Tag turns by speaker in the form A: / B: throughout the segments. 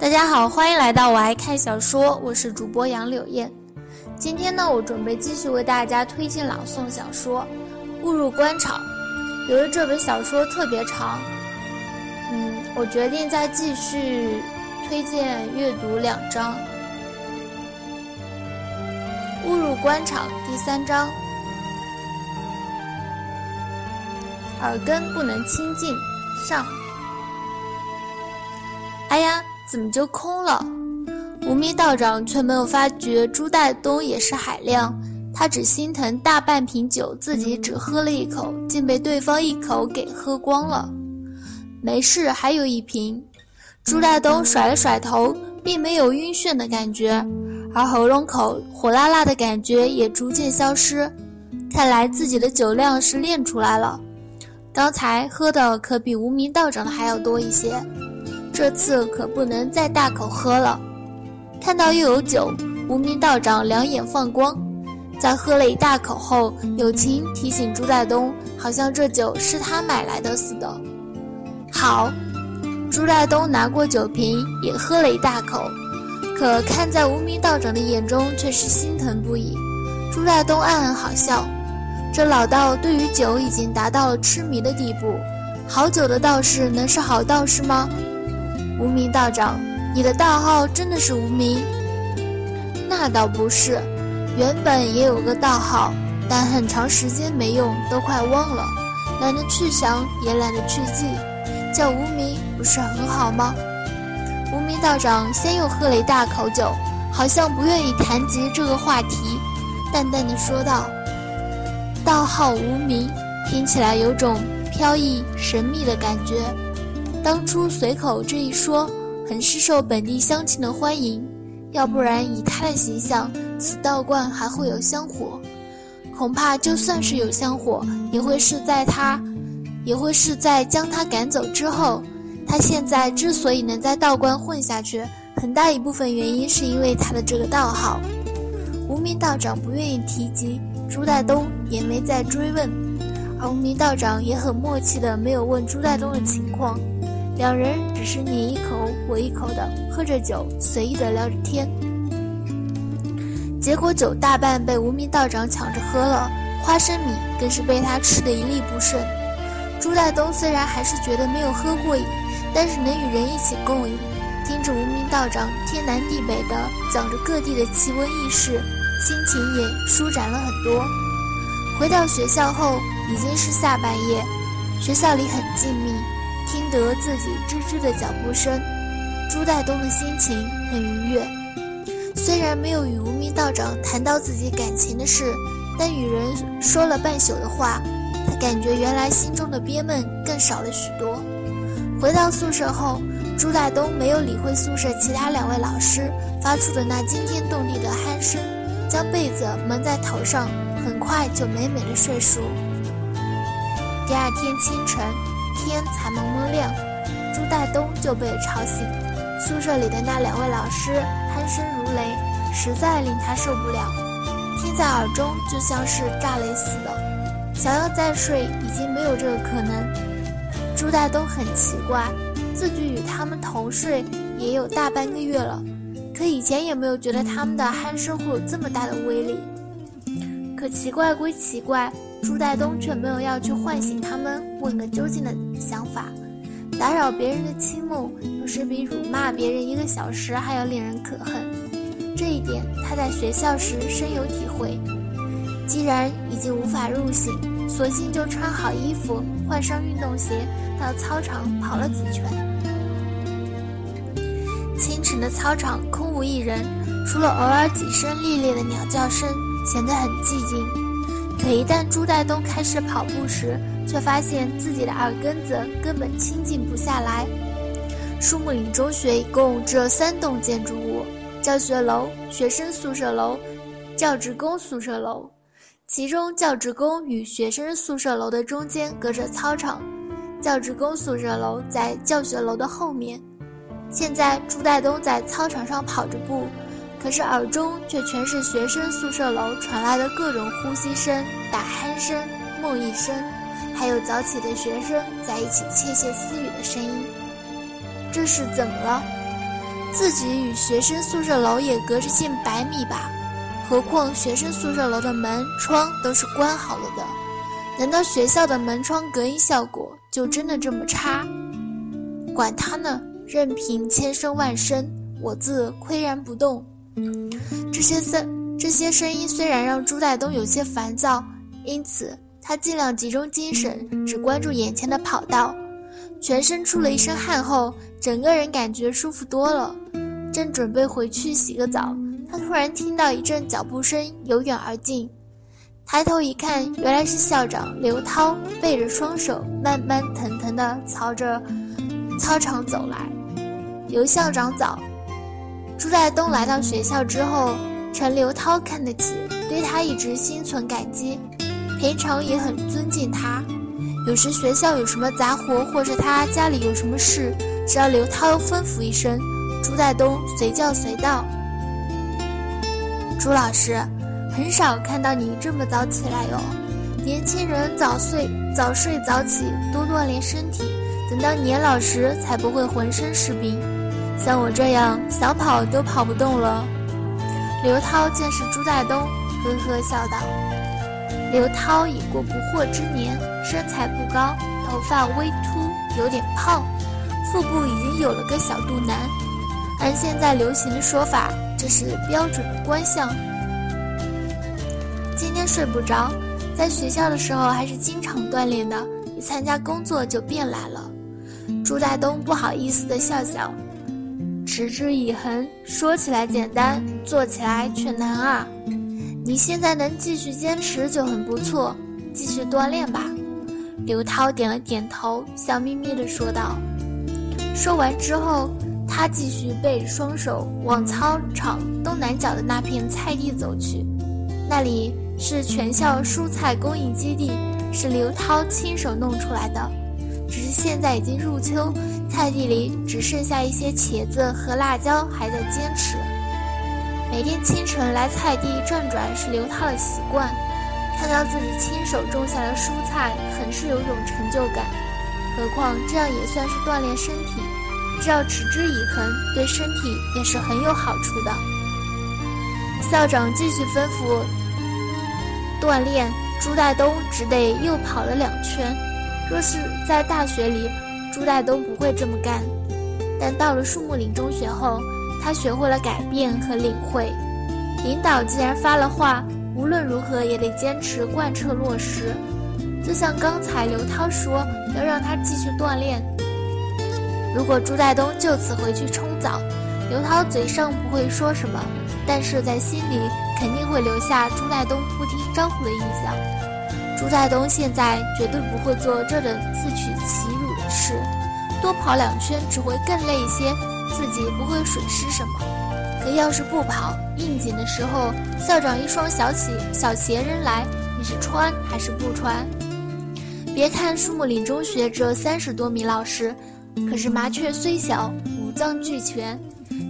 A: 大家好，欢迎来到我爱看小说，我是主播杨柳燕。今天呢，我准备继续为大家推荐朗诵小说《误入官场》。由于这本小说特别长，嗯，我决定再继续推荐阅读两章。误入官场第三章，耳根不能清净上。哎呀！怎么就空了？无名道长却没有发觉朱代东也是海量，他只心疼大半瓶酒自己只喝了一口，竟被对方一口给喝光了。没事，还有一瓶。朱代东甩了甩头，并没有晕眩的感觉，而喉咙口火辣辣的感觉也逐渐消失。看来自己的酒量是练出来了，刚才喝的可比无名道长的还要多一些。这次可不能再大口喝了。看到又有酒，无名道长两眼放光，在喝了一大口后，友情提醒朱大东，好像这酒是他买来的似的。好，朱大东拿过酒瓶，也喝了一大口，可看在无名道长的眼中，却是心疼不已。朱大东暗暗好笑，这老道对于酒已经达到了痴迷的地步。好酒的道士能是好道士吗？无名道长，你的道号真的是无名？那倒不是，原本也有个道号，但很长时间没用，都快忘了，懒得去想，也懒得去记，叫无名不是很好吗？无名道长先又喝了一大口酒，好像不愿意谈及这个话题，淡淡的说道：“道号无名，听起来有种飘逸神秘的感觉。”当初随口这一说，很是受本地乡亲的欢迎。要不然以他的形象，此道观还会有香火？恐怕就算是有香火，也会是在他，也会是在将他赶走之后。他现在之所以能在道观混下去，很大一部分原因是因为他的这个道号。无名道长不愿意提及，朱代东也没再追问，而无名道长也很默契的没有问朱代东的情况。两人只是你一口我一口的喝着酒，随意的聊着天。结果酒大半被无名道长抢着喝了，花生米更是被他吃得一粒不剩。朱大东虽然还是觉得没有喝过瘾，但是能与人一起共饮，听着无名道长天南地北的讲着各地的奇闻异事，心情也舒展了很多。回到学校后已经是下半夜，学校里很静谧。听得自己吱吱的脚步声，朱代东的心情很愉悦。虽然没有与无名道长谈到自己感情的事，但与人说了半宿的话，他感觉原来心中的憋闷更少了许多。回到宿舍后，朱代东没有理会宿舍其他两位老师发出的那惊天动地的鼾声，将被子蒙在头上，很快就美美的睡熟。第二天清晨。天才蒙蒙亮，朱大东就被吵醒。宿舍里的那两位老师鼾声如雷，实在令他受不了，听在耳中就像是炸雷似的。想要再睡，已经没有这个可能。朱大东很奇怪，自己与他们同睡也有大半个月了，可以前也没有觉得他们的鼾声会有这么大的威力。可奇怪归奇怪。朱代东却没有要去唤醒他们，问个究竟的想法。打扰别人的清梦，有时比辱骂别人一个小时还要令人可恨。这一点他在学校时深有体会。既然已经无法入醒，索性就穿好衣服，换上运动鞋，到操场跑了几圈。清晨的操场空无一人，除了偶尔几声猎猎的鸟叫声，显得很寂静。可一旦朱代东开始跑步时，却发现自己的耳根子根本清静不下来。树木岭中学一共只有三栋建筑物：教学楼、学生宿舍楼、教职工宿舍楼。其中，教职工与学生宿舍楼的中间隔着操场，教职工宿舍楼在教学楼的后面。现在，朱代东在操场上跑着步。可是耳中却全是学生宿舍楼传来的各种呼吸声、打鼾声、梦呓声，还有早起的学生在一起窃窃私语的声音。这是怎么了？自己与学生宿舍楼也隔着近百米吧？何况学生宿舍楼的门窗都是关好了的。难道学校的门窗隔音效果就真的这么差？管他呢，任凭千声万声，我自岿然不动。这些声这些声音虽然让朱代东有些烦躁，因此他尽量集中精神，只关注眼前的跑道。全身出了一身汗后，整个人感觉舒服多了。正准备回去洗个澡，他突然听到一阵脚步声由远而近。抬头一看，原来是校长刘涛背着双手，慢慢腾腾地朝着操场走来。刘校长早。朱代东来到学校之后，陈刘涛看得起，对他一直心存感激，平常也很尊敬他。有时学校有什么杂活，或是他家里有什么事，只要刘涛吩咐一声，朱代东随叫随到。朱老师。很少看到你这么早起来哟，年轻人早睡早睡早起，多锻炼身体，等到年老时才不会浑身是病。像我这样想跑都跑不动了。刘涛见是朱大东，呵呵笑道：“刘涛已过不惑之年，身材不高，头发微秃，有点胖，腹部已经有了个小肚腩。按现在流行的说法，这是标准的官相。”今天睡不着，在学校的时候还是经常锻炼的，一参加工作就变懒了。朱大东不好意思的笑笑，持之以恒，说起来简单，做起来却难啊。你现在能继续坚持就很不错，继续锻炼吧。刘涛点了点头，笑眯眯的说道。说完之后，他继续背着双手往操场东南角的那片菜地走去，那里。是全校蔬菜供应基地，是刘涛亲手弄出来的。只是现在已经入秋，菜地里只剩下一些茄子和辣椒还在坚持。每天清晨来菜地转转是刘涛的习惯，看到自己亲手种下的蔬菜，很是有种成就感。何况这样也算是锻炼身体，只要持之以恒，对身体也是很有好处的。校长继续吩咐。锻炼，朱大东只得又跑了两圈。若是在大学里，朱代东不会这么干。但到了树木岭中学后，他学会了改变和领会。领导既然发了话，无论如何也得坚持贯彻落实。就像刚才刘涛说要让他继续锻炼。如果朱代东就此回去冲澡，刘涛嘴上不会说什么，但是在心里。肯定会留下朱代东不听招呼的印象。朱代东现在绝对不会做这等自取其辱的事，多跑两圈只会更累一些，自己不会损失什么。可要是不跑，应景的时候，校长一双小鞋小鞋扔来，你是穿还是不穿？别看树木岭中学只有三十多名老师，可是麻雀虽小，五脏俱全，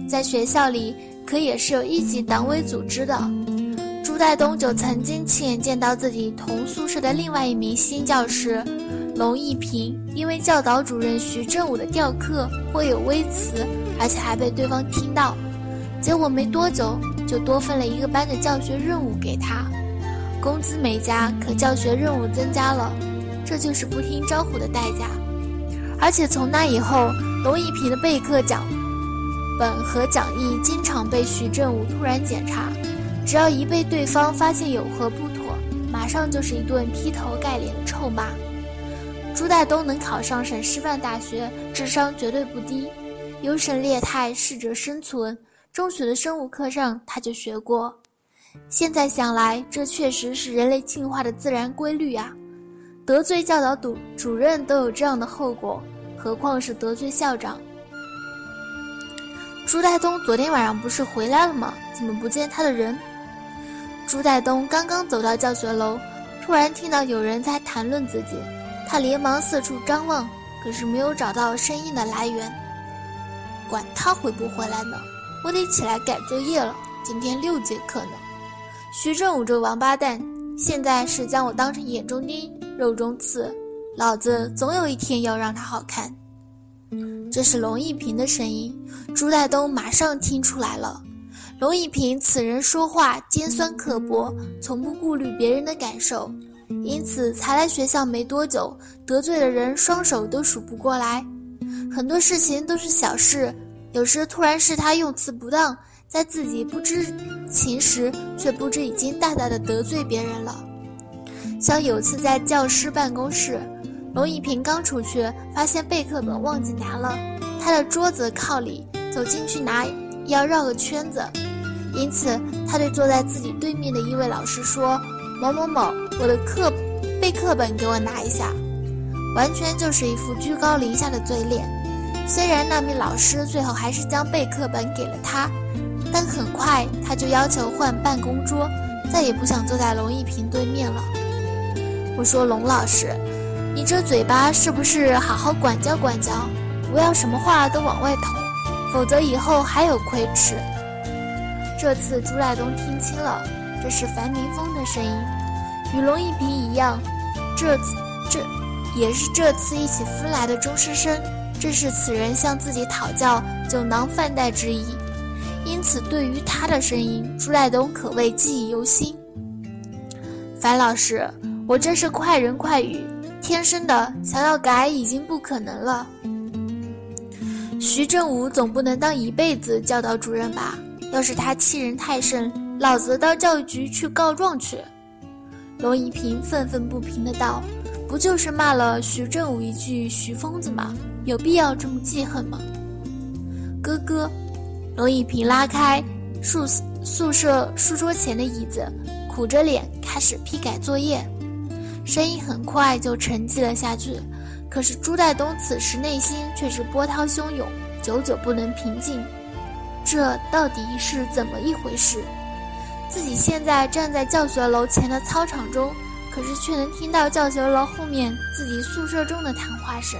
A: 在学校里。可也是有一级党委组织的。朱代东就曾经亲眼见到自己同宿舍的另外一名新教师龙一平，因为教导主任徐正武的调课颇有微词，而且还被对方听到，结果没多久就多分了一个班的教学任务给他，工资没加，可教学任务增加了，这就是不听招呼的代价。而且从那以后，龙一平的备课讲。本和讲义经常被徐正武突然检查，只要一被对方发现有何不妥，马上就是一顿劈头盖脸的臭骂。朱大东能考上省师范大学，智商绝对不低。优胜劣汰，适者生存。中学的生物课上他就学过。现在想来，这确实是人类进化的自然规律啊！得罪教导主主任都有这样的后果，何况是得罪校长？朱大东昨天晚上不是回来了吗？怎么不见他的人？朱代东刚刚走到教学楼，突然听到有人在谈论自己，他连忙四处张望，可是没有找到声音的来源。管他回不回来呢，我得起来改作业了。今天六节课呢。徐正武这王八蛋，现在是将我当成眼中钉、肉中刺，老子总有一天要让他好看。这是龙一平的声音。朱代东马上听出来了。龙一平此人说话尖酸刻薄，从不顾虑别人的感受，因此才来学校没多久，得罪的人双手都数不过来。很多事情都是小事，有时突然是他用词不当，在自己不知情时，却不知已经大大的得罪别人了。像有次在教师办公室，龙一平刚出去，发现备课本忘记拿了，他的桌子靠里，走进去拿要绕个圈子，因此他对坐在自己对面的一位老师说：“某某某，我的课备课本给我拿一下。”完全就是一副居高临下的嘴脸。虽然那名老师最后还是将备课本给了他，但很快他就要求换办公桌，再也不想坐在龙一平对面了。我说：“龙老师，你这嘴巴是不是好好管教管教，不要什么话都往外捅，否则以后还有亏吃。”这次朱赖东听清了，这是樊明峰的声音，与龙一平一样，这次这。也是这次一起分来的钟师生，正是此人向自己讨教酒囊饭袋之意，因此对于他的声音，朱赖东可谓记忆犹新。樊老师，我这是快人快语，天生的，想要改已经不可能了。徐正武总不能当一辈子教导主任吧？要是他欺人太甚，老子到教育局去告状去。龙一平愤愤不平的道。不就是骂了徐正武一句“徐疯子”吗？有必要这么记恨吗？哥哥，龙一平拉开宿宿舍书桌前的椅子，苦着脸开始批改作业，声音很快就沉寂了下去。可是朱代东此时内心却是波涛汹涌，久久不能平静。这到底是怎么一回事？自己现在站在教学楼前的操场中。可是，却能听到教学楼后面自己宿舍中的谈话声。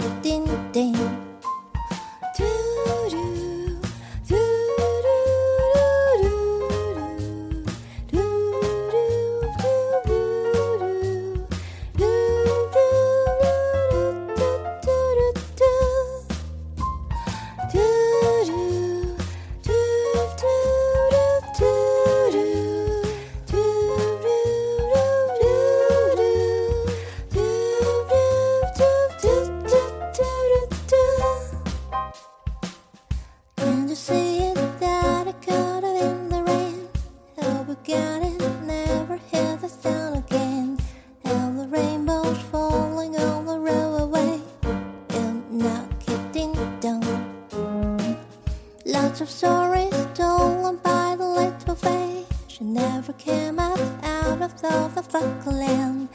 B: to of stories told by the little face. She never came up out of the, the land.